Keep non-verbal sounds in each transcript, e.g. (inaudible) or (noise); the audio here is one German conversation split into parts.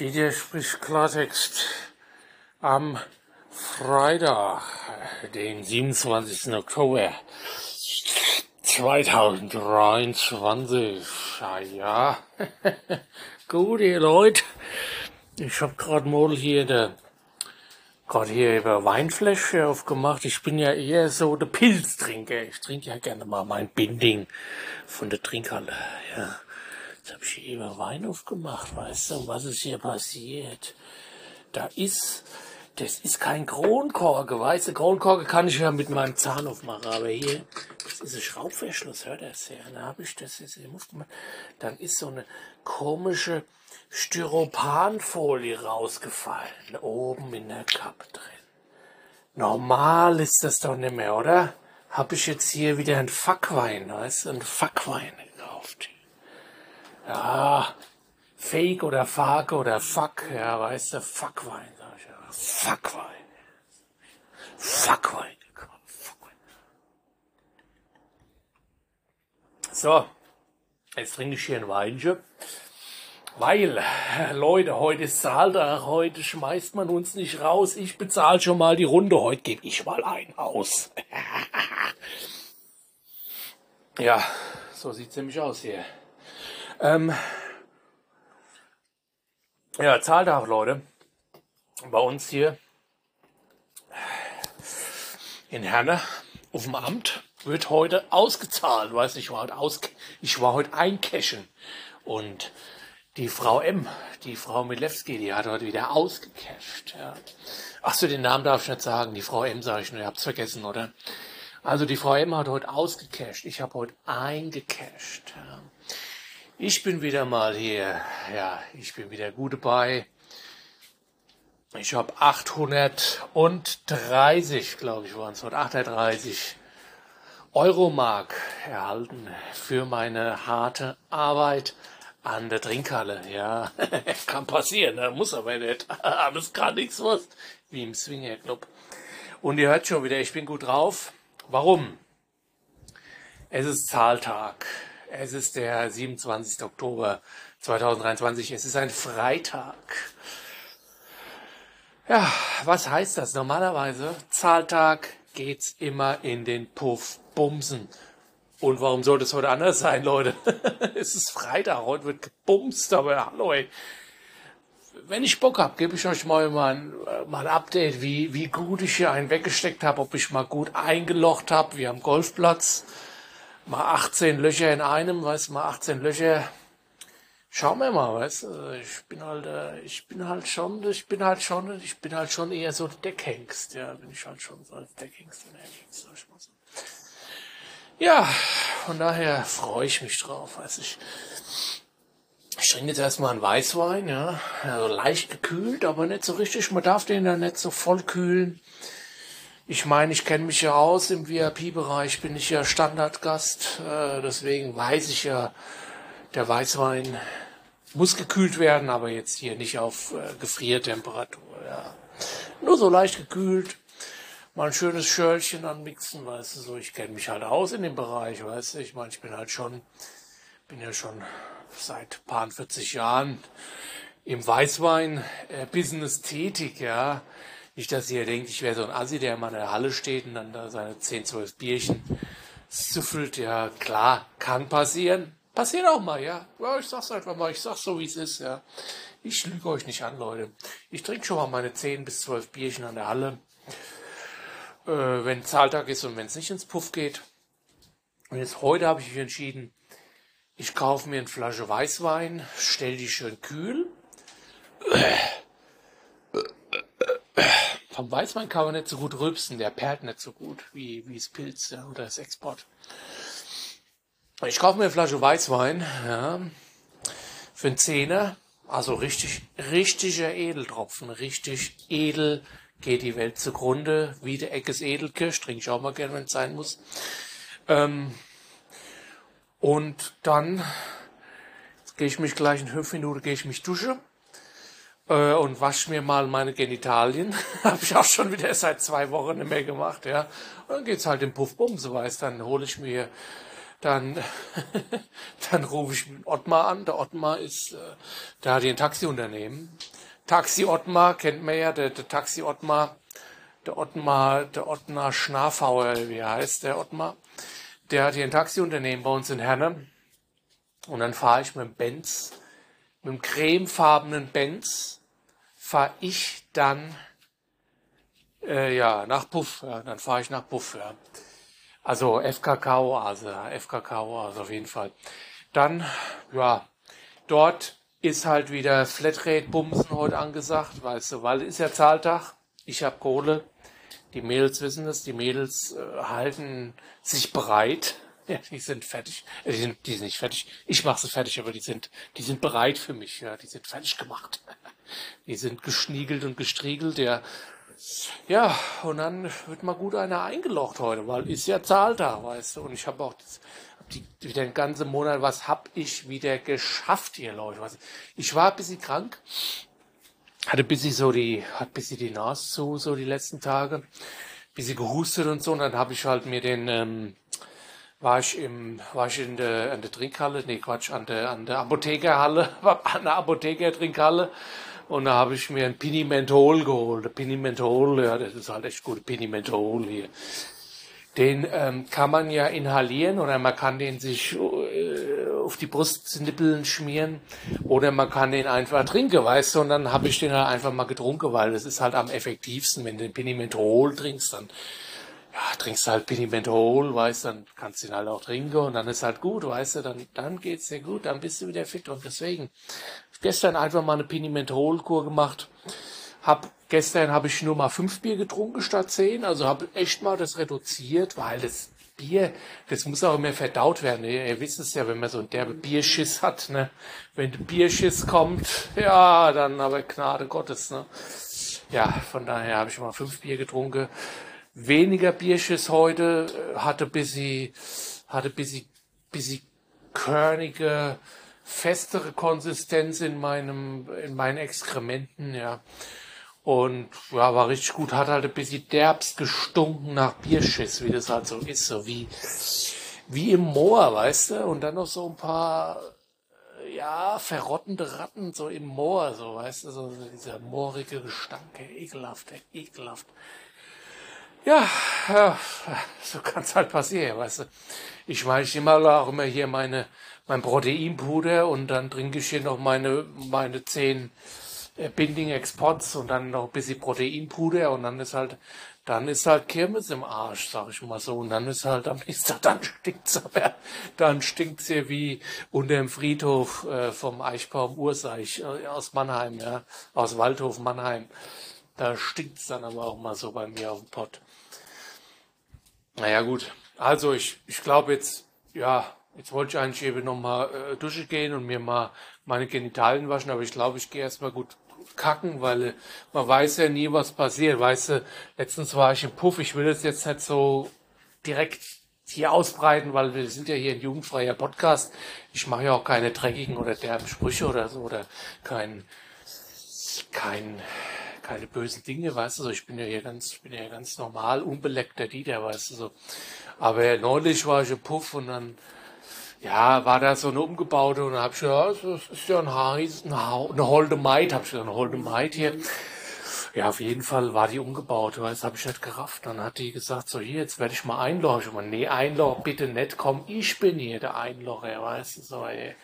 Didier spricht Klartext am Freitag, den 27. Oktober 2023. Ja, ja. (laughs) gut, ihr Leute. Ich hab grad mal hier der gerade hier über Weinfläche aufgemacht. Ich bin ja eher so der Pilztrinker. Ich trinke ja gerne mal mein Binding von der Trinkhalle. Ja. Jetzt habe ich hier über Wein aufgemacht, weißt du, was ist hier passiert? Da ist, das ist kein Kronkorke, weißt du, Kronkorke kann ich ja mit meinem Zahn aufmachen, aber hier, das ist ein Schraubverschluss, hört das ja, da habe ich das jetzt hier aufgemacht. Dann ist so eine komische Styropanfolie rausgefallen, oben in der Kappe drin. Normal ist das doch nicht mehr, oder? Hab ich jetzt hier wieder einen Fackwein, weißt du, einen Fackwein gekauft. Ja, Fake oder Fake oder Fuck, ja, weißt du, Fuckwein, sag ich ja. Fuckwein. Fuckwein. So, jetzt trinke ich hier ein Weinchen. Weil, Leute, heute ist Zahltag, heute schmeißt man uns nicht raus. Ich bezahle schon mal die Runde, heute gebe ich mal ein aus. (laughs) ja, so sieht's nämlich aus hier. Ähm, ja, Zahltag, Leute. Bei uns hier in Herne auf dem Amt wird heute ausgezahlt. Weiß ich war heute aus, ich war heute eincashen und die Frau M, die Frau Milewski, die hat heute wieder ausgecasht. Ja. Ach so, den Namen darf ich nicht sagen. Die Frau M sage ich nur, ihr habt's vergessen, oder? Also die Frau M hat heute ausgecasht. Ich habe heute eingecasht. Ja. Ich bin wieder mal hier, ja, ich bin wieder gut dabei. Ich habe 830, glaube ich, waren es heute, 830 Euromark erhalten für meine harte Arbeit an der Trinkhalle. Ja, (laughs) kann passieren, ne? muss aber nicht. (laughs) Alles gar nichts was, wie im Swinger Club. Und ihr hört schon wieder, ich bin gut drauf. Warum? Es ist Zahltag. Es ist der 27. Oktober 2023. Es ist ein Freitag. Ja, was heißt das? Normalerweise, Zahltag geht's immer in den Puff bumsen. Und warum sollte es heute anders sein, Leute? (laughs) es ist Freitag, heute wird gebumst, aber hallo, ey. Wenn ich Bock hab, gebe ich euch mal, ein, mal Update, wie, wie gut ich hier einen weggesteckt habe, ob ich mal gut eingelocht habe, wie am Golfplatz mal 18 Löcher in einem, weißt du, mal 18 Löcher. Schauen wir mal, weißt du, ich bin halt, äh, ich bin halt schon, ich bin halt schon, ich bin halt schon eher so Deckhengst, ja, bin ich halt schon so als Deckhengst unterwegs, sag mal so. Ja, von daher freue ich mich drauf, weiß ich. Ich trinke jetzt erstmal einen Weißwein, ja, also leicht gekühlt, aber nicht so richtig, man darf den dann nicht so voll kühlen. Ich meine, ich kenne mich ja aus im VIP-Bereich, bin ich ja Standardgast, äh, deswegen weiß ich ja, der Weißwein muss gekühlt werden, aber jetzt hier nicht auf äh, Gefriertemperatur. Ja. Nur so leicht gekühlt, mal ein schönes Schörlchen anmixen, weißt du, so ich kenne mich halt aus in dem Bereich, weißt du, ich meine, ich bin halt schon, bin ja schon seit paar 40 Jahren im Weißwein-Business tätig, ja. Nicht, dass ihr denkt, ich wäre so ein Assi, der immer in der Halle steht und dann da seine 10, 12 Bierchen süffelt. Ja, klar, kann passieren. Passiert auch mal, ja. ja. Ich sag's einfach mal, ich sag's so, wie es ist, ja. Ich lüge euch nicht an, Leute. Ich trinke schon mal meine 10 bis 12 Bierchen an der Halle. Äh, wenn Zahltag ist und wenn es nicht ins Puff geht. Und jetzt heute habe ich mich entschieden, ich kaufe mir eine Flasche Weißwein, stell die schön kühl. Vom Weißwein kann man nicht so gut rülpsen, der perlt nicht so gut wie, wie das Pilz oder das Export. Ich kaufe mir eine Flasche Weißwein ja, für einen Zehner, also richtig, richtiger Edeltropfen, richtig edel geht die Welt zugrunde, wie der Eckes Edelkirsch, trinke ich auch mal gerne, wenn es sein muss. Ähm, und dann gehe ich mich gleich in fünf Minuten, gehe ich mich duschen äh, und wasche mir mal meine Genitalien. (laughs) Habe ich auch schon wieder seit zwei Wochen nicht mehr gemacht, ja. Und dann geht's halt im so weiß. Dann hole ich mir dann, (laughs) dann rufe ich Ottmar an. Der Ottmar ist, äh, der hat hier ein Taxiunternehmen. Taxi Ottmar kennt man ja, der, der Taxi Ottmar, der Ottmar, der Ottmar Schnafauer, wie heißt der Ottmar? Der hat hier ein Taxiunternehmen bei uns in Herne. Und dann fahre ich mit dem Benz, mit dem cremefarbenen Benz, fahre ich dann äh, ja, nach Puff. Ja, dann fahre ich nach Puff. Ja. Also FKK also FKK also auf jeden Fall. Dann, ja, dort ist halt wieder Flatrate-Bumsen heute angesagt, weißt du, weil ist ja Zahltag. Ich habe Kohle. Die Mädels wissen es, die Mädels äh, halten sich bereit. Ja, die sind fertig. Äh, die, sind, die sind nicht fertig. Ich mache sie fertig, aber die sind, die sind bereit für mich. Ja, die sind fertig gemacht. (laughs) Die sind geschniegelt und gestriegelt. Ja, ja, und dann wird mal gut einer eingelocht heute, weil ist ja Zahltag, weißt du. Und ich habe auch das, die, wieder den ganzen Monat, was hab ich wieder geschafft hier, Leute. Was, ich war ein bisschen krank, hatte ein bisschen so die, hat ein bisschen die Nase zu, so die letzten Tage, ein bisschen gehustet und so. Und dann habe ich halt mir den, ähm, war ich im, war ich in der, an der Trinkhalle, nee Quatsch, an der, an der Apothekerhalle, (laughs) an der Apotheker-Trinkhalle. Und da habe ich mir ein Pinimentol geholt. Pinimentol, ja, das ist halt echt gut, Pinimentol hier. Den ähm, kann man ja inhalieren oder man kann den sich äh, auf die Brustnippeln schmieren oder man kann den einfach trinken, weißt du, und dann habe ich den halt einfach mal getrunken, weil das ist halt am effektivsten, wenn du den Pinimentol trinkst, dann ja, trinkst halt Pinimentol, weißt, dann kannst du ihn halt auch trinken und dann ist halt gut, weißt du, dann, dann geht's dir gut, dann bist du wieder fit und deswegen gestern einfach mal eine Pinimentolkur gemacht. Hab, gestern habe ich nur mal fünf Bier getrunken statt zehn, also habe echt mal das reduziert, weil das Bier, das muss auch immer verdaut werden. Ihr, ihr wisst es ja, wenn man so einen derbe Bierschiss hat, ne? Wenn der Bierschiss kommt, ja, dann aber Gnade Gottes, ne? Ja, von daher habe ich mal fünf Bier getrunken. Weniger Bierschiss heute, hatte bisschen, hatte bisschen, bisschen körnige, festere Konsistenz in meinem, in meinen Exkrementen, ja. Und ja, war richtig gut, hat halt ein bisschen derbst gestunken nach Bierschiss, wie das halt so ist, so wie, wie im Moor, weißt du, und dann noch so ein paar, ja, verrottende Ratten so im Moor, so, weißt du, so dieser moorige Gestank, ekelhaft, ekelhaft. Ja, so kann's halt passieren, weißt du. Ich ich nehme auch immer hier meine, mein Proteinpuder und dann trinke ich hier noch meine, meine zehn äh, Binding Exports und dann noch ein bisschen Proteinpuder und dann ist halt, dann ist halt Kirmes im Arsch, sag ich mal so. Und dann ist halt am nächsten Tag, dann stinkt's aber, dann stinkt's hier wie unter dem Friedhof äh, vom Eichbaum Urseich äh, aus Mannheim, ja, aus Waldhof Mannheim. Da stinkt's dann aber auch mal so bei mir auf dem Pott. Naja, gut. Also ich, ich glaube jetzt, ja, Jetzt wollte ich eigentlich eben nochmal äh, duschen gehen und mir mal meine Genitalien waschen, aber ich glaube, ich gehe erstmal gut kacken, weil äh, man weiß ja nie, was passiert. Weißt du, letztens war ich im Puff, ich will das jetzt nicht so direkt hier ausbreiten, weil wir sind ja hier ein jugendfreier Podcast. Ich mache ja auch keine dreckigen oder derben Sprüche oder so oder kein, kein, keine bösen Dinge, weißt du, so. ich bin ja hier ganz, ich bin ja ganz normal, unbeleckter Dieter, weißt du, so. Aber neulich war ich im Puff und dann ja, war da so eine umgebaute und dann hab ich ja, das ist ja ein Haris, eine Holde Maid, hab ich gesagt, eine Holde Maid hier. Ja, auf jeden Fall war die umgebaut, weil das habe ich nicht gerafft. Dann hat die gesagt, so hier, jetzt werde ich mal einlochen. Ich nee, Einloch bitte nicht, komm, ich bin hier der Einlocher, weißt du, so, ey.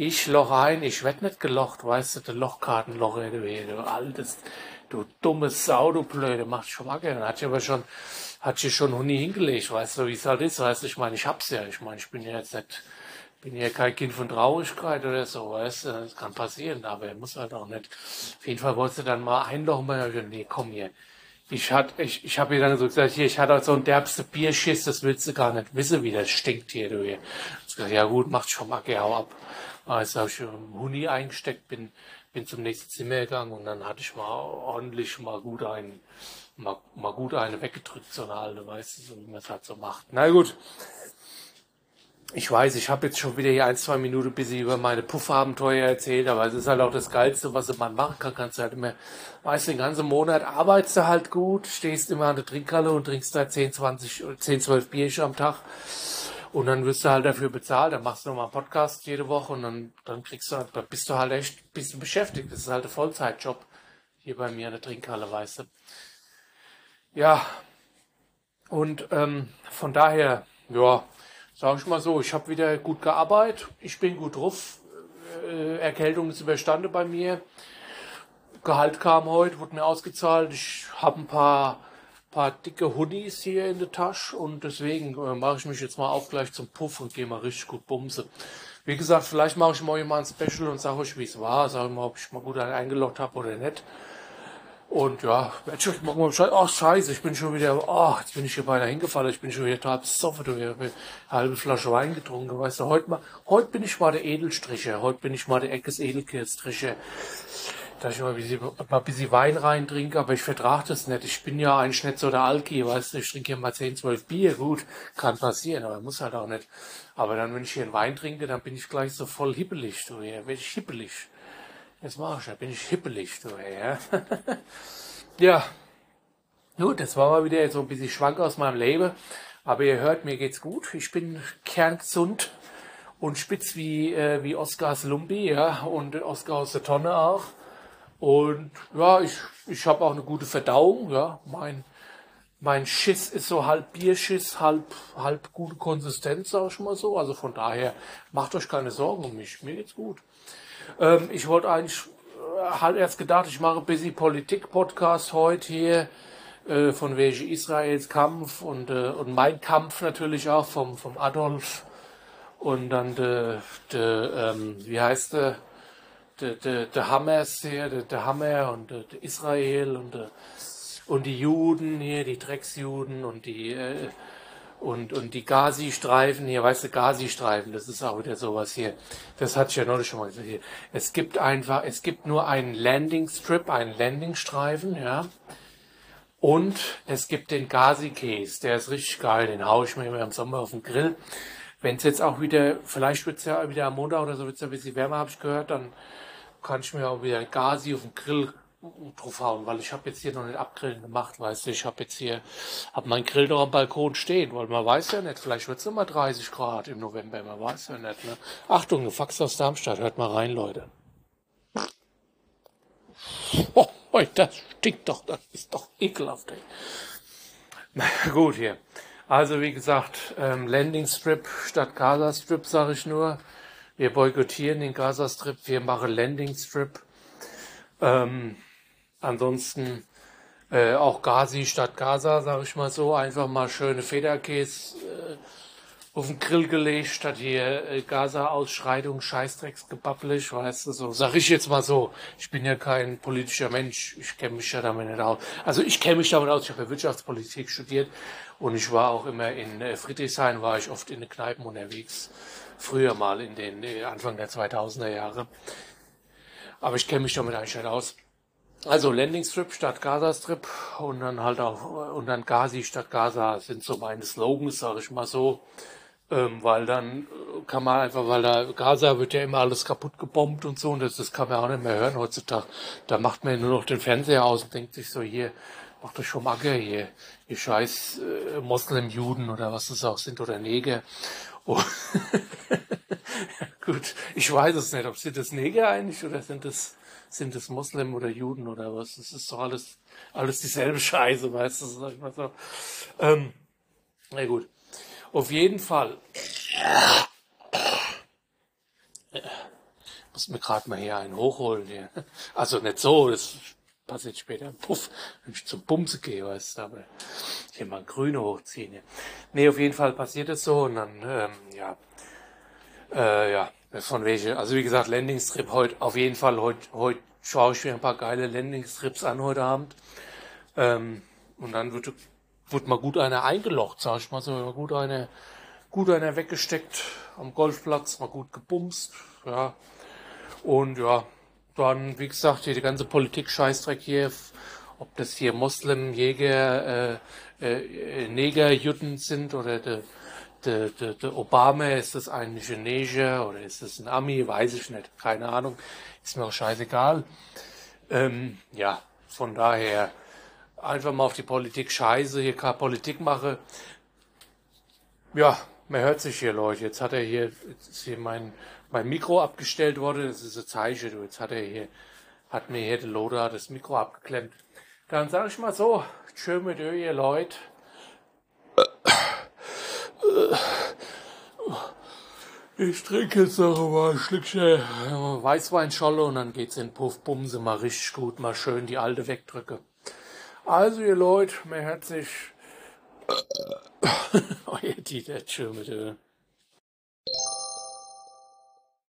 Ich loch ein, ich werd nicht gelocht, weißt du, der Lochkartenlocher, du altes, du dummes Sau, du Blöde, macht schon mal gerne. Dann hat ich aber schon, hat sich schon Huni hingelegt, weißt du, wie es halt ist, weißt du, ich meine, ich hab's ja, ich meine, ich bin ja jetzt nicht, bin ja kein Kind von Traurigkeit oder so, weißt du, das kann passieren, aber er muss halt auch nicht. Auf jeden Fall wolltest du dann mal einlochen, mal, nee, komm hier. Ich hat, ich, ich habe ihr dann so gesagt, hier, ich hatte so ein derbste Bierschiss, das willst du gar nicht wissen, wie das stinkt hier, du hier. Ich gesagt, ja gut, macht schon mal, geh hau ab. Also habe ich im Huni eingesteckt, bin, bin zum nächsten Zimmer gegangen und dann hatte ich mal ordentlich mal gut einen mal, mal gut eine weggedrückt, so eine alte, weißt du, so wie man es halt so macht. Na gut. Ich weiß, ich habe jetzt schon wieder hier ein, zwei Minuten bis ich über meine Puffabenteuer erzählt, aber es ist halt auch das Geilste, was man machen kann. Kannst du halt immer, weißt du, den ganzen Monat arbeitest du halt gut, stehst immer an der Trinkhalle und trinkst da 10, 20, 10, 12 Bierchen am Tag. Und dann wirst du halt dafür bezahlt, dann machst du nochmal einen Podcast jede Woche und dann, dann kriegst du halt, dann bist du halt echt ein bisschen beschäftigt. Das ist halt ein Vollzeitjob hier bei mir in der Trinkhalle, weißt du. Ja, und ähm, von daher, ja, sag ich mal so, ich habe wieder gut gearbeitet, ich bin gut drauf, äh, Erkältung ist überstanden bei mir. Gehalt kam heute, wurde mir ausgezahlt. Ich habe ein paar, paar dicke Hoodies hier in der Tasche und deswegen äh, mache ich mich jetzt mal auf gleich zum Puff und gehe mal richtig gut bumse. Wie gesagt, vielleicht mache ich morgen mal ein Special und sage euch, wie es war, sage mal, ob ich mal gut eingeloggt habe oder nicht. Und ja, ich mach mal Bescheid. Ach, scheiße, ich bin schon wieder, ach, jetzt bin ich hier beinahe hingefallen, ich bin schon wieder total besoffen, du, ich habe eine halbe Flasche Wein getrunken, weißt du, heute mal, heute bin ich mal der Edelstricher, heute bin ich mal der Eckes Edelkirzstricher, dass ich mal ein bisschen, mal ein bisschen Wein reintrinke, aber ich vertrage das nicht, ich bin ja eigentlich nicht so der Alki, weißt du, ich trinke hier mal 10, 12 Bier, gut, kann passieren, aber muss halt auch nicht. Aber dann, wenn ich hier einen Wein trinke, dann bin ich gleich so voll hippelig, du, ja, werde ich hippelig. Das mach ich, da bin ich hippelig, du, ja. (laughs) ja. Gut, das war mal wieder so ein bisschen schwank aus meinem Leben. Aber ihr hört, mir geht's gut. Ich bin kerngesund und spitz wie, äh, wie Oskars Lumbi, ja, und Oskar aus der Tonne auch. Und ja, ich, ich habe auch eine gute Verdauung, ja. Mein, mein Schiss ist so halb Bierschiss, halb, halb gute Konsistenz, sag ich mal so. Also von daher macht euch keine Sorgen um mich. Mir geht's gut. Ähm, ich wollte eigentlich, äh, halt erst gedacht, ich mache ein bisschen Politik-Podcast heute hier, äh, von welche Israels Kampf und, äh, und mein Kampf natürlich auch vom, vom Adolf und dann der, de, ähm, wie heißt der, der, der, der Hammers hier, der, der Hammer und der, der Israel und, der, und die Juden hier, die Drecksjuden und die, äh, und, und die Gazi-Streifen, hier, weißt du, Gazi-Streifen, das ist auch wieder sowas hier. Das hatte ich ja neulich schon mal gesagt. Hier. Es gibt einfach, es gibt nur einen Landing-Strip, einen Landing-Streifen, ja. Und es gibt den Gazi-Case, der ist richtig geil, den haue ich mir immer im Sommer auf den Grill. Wenn es jetzt auch wieder, vielleicht wird es ja wieder am Montag oder so, wird es ja ein bisschen wärmer, habe ich gehört, dann kann ich mir auch wieder Gazi auf den Grill draufhauen, weil ich habe jetzt hier noch nicht abgrillen gemacht, weißt du, ich habe jetzt hier, habe meinen Grill noch am Balkon stehen, weil man weiß ja nicht, vielleicht wird es mal 30 Grad im November, man weiß ja nicht, ne? Achtung, ein Fax aus Darmstadt, hört mal rein, Leute. (laughs) Oh, das stinkt doch, das ist doch ekelhaft, ey. Na gut, hier. Also, wie gesagt, ähm, Landing Strip statt Gaza Strip, sage ich nur. Wir boykottieren den Gaza Strip, wir machen Landing Strip. Ähm, Ansonsten äh, auch Gazi statt Gaza, sage ich mal so. Einfach mal schöne Federkäse äh, auf den Grill gelegt, statt hier äh, Gaza-Ausschreitung, Scheißdrecksgebabbelig, weißt du, so. Sag ich jetzt mal so. Ich bin ja kein politischer Mensch. Ich kenne mich ja damit nicht aus. Also ich kenne mich damit aus. Ich habe ja Wirtschaftspolitik studiert und ich war auch immer in äh, Friedrichshain, war ich oft in den Kneipen unterwegs. Früher mal in den äh, Anfang der 2000er Jahre. Aber ich kenne mich damit eigentlich nicht aus. Also Landing Strip statt Gaza Strip und dann halt auch und dann Gazi statt Gaza sind so meine Slogans, sage ich mal so. Ähm, weil dann kann man einfach, weil da Gaza wird ja immer alles kaputt gebombt und so und das, das kann man auch nicht mehr hören heutzutage. Da macht man nur noch den Fernseher aus und denkt sich so hier, macht euch schon Magge hier, ihr scheiß äh, Moslem-Juden oder was das auch sind oder Neger. Oh. (laughs) Gut, ich weiß es nicht, ob sind das Neger eigentlich oder sind das sind es Moslem oder Juden oder was? Das ist doch alles, alles dieselbe Scheiße, weißt du, sag ich mal so. Ähm, na gut. Auf jeden Fall. Muss mir gerade mal hier einen hochholen hier. Also nicht so, das passiert später. Puff, wenn ich zum Bumse gehe, weißt du, aber hier mal Grüne hochziehen. Hier. Nee, auf jeden Fall passiert es so und dann, ähm, ja, äh, ja, von welche, also wie gesagt, Landingstrip heute, auf jeden Fall, heute, heute schaue ich mir ein paar geile Landingstrips an heute Abend. Ähm, und dann wird, wird mal gut einer eingelocht, sag ich mal so, mal gut einer, gut einer weggesteckt am Golfplatz, mal gut gebumst, ja. Und ja, dann, wie gesagt, hier die ganze Politik-Scheißdreck hier, ob das hier Moslem, Jäger, äh, äh, Neger, Juden sind oder der der, der, der Obama, ist das ein Neger oder ist das ein Ami, weiß ich nicht, keine Ahnung, ist mir auch scheißegal. Ähm, ja, von daher einfach mal auf die Politik scheiße, hier keine Politik mache. Ja, man hört sich hier, Leute. Jetzt hat er hier, jetzt hier mein, mein Mikro abgestellt worden. Das ist ein Zeichen. Du. Jetzt hat er hier, hat mir hier der Loder das Mikro abgeklemmt. Dann sage ich mal so, tschö mit euch, ihr Leute. Ich trinke jetzt noch mal ein Schlückchen Weißweinscholle und dann geht's in Puff Bumse mal richtig gut, mal schön die alte wegdrücke. Also ihr Leute, mir herzlich (laughs) euer Dieter, tschö mit euch.